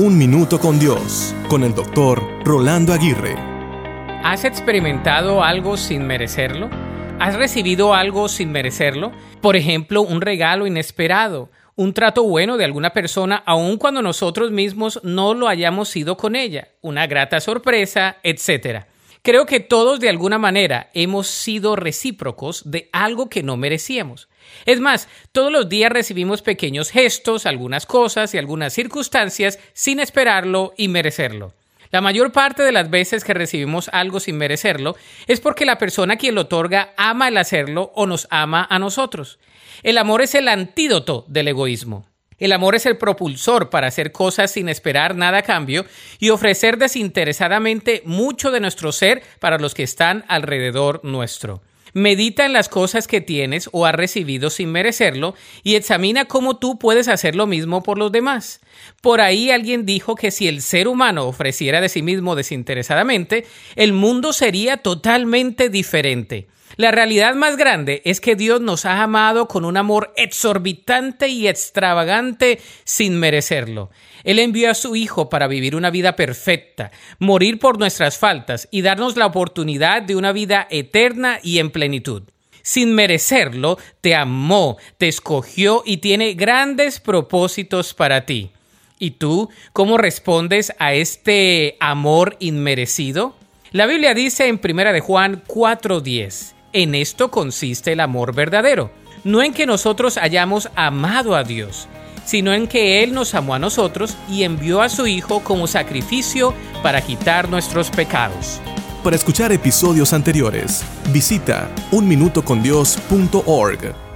Un Minuto con Dios, con el doctor Rolando Aguirre. ¿Has experimentado algo sin merecerlo? ¿Has recibido algo sin merecerlo? Por ejemplo, un regalo inesperado, un trato bueno de alguna persona, aun cuando nosotros mismos no lo hayamos sido con ella, una grata sorpresa, etc. Creo que todos de alguna manera hemos sido recíprocos de algo que no merecíamos. Es más, todos los días recibimos pequeños gestos, algunas cosas y algunas circunstancias sin esperarlo y merecerlo. La mayor parte de las veces que recibimos algo sin merecerlo es porque la persona quien lo otorga ama el hacerlo o nos ama a nosotros. El amor es el antídoto del egoísmo. El amor es el propulsor para hacer cosas sin esperar nada a cambio y ofrecer desinteresadamente mucho de nuestro ser para los que están alrededor nuestro. Medita en las cosas que tienes o has recibido sin merecerlo y examina cómo tú puedes hacer lo mismo por los demás. Por ahí alguien dijo que si el ser humano ofreciera de sí mismo desinteresadamente, el mundo sería totalmente diferente. La realidad más grande es que Dios nos ha amado con un amor exorbitante y extravagante sin merecerlo. Él envió a su Hijo para vivir una vida perfecta, morir por nuestras faltas y darnos la oportunidad de una vida eterna y en plenitud. Sin merecerlo, te amó, te escogió y tiene grandes propósitos para ti. ¿Y tú cómo respondes a este amor inmerecido? La Biblia dice en 1 de Juan 4:10 en esto consiste el amor verdadero, no en que nosotros hayamos amado a Dios, sino en que Él nos amó a nosotros y envió a su Hijo como sacrificio para quitar nuestros pecados. Para escuchar episodios anteriores, visita unminutocondios.org.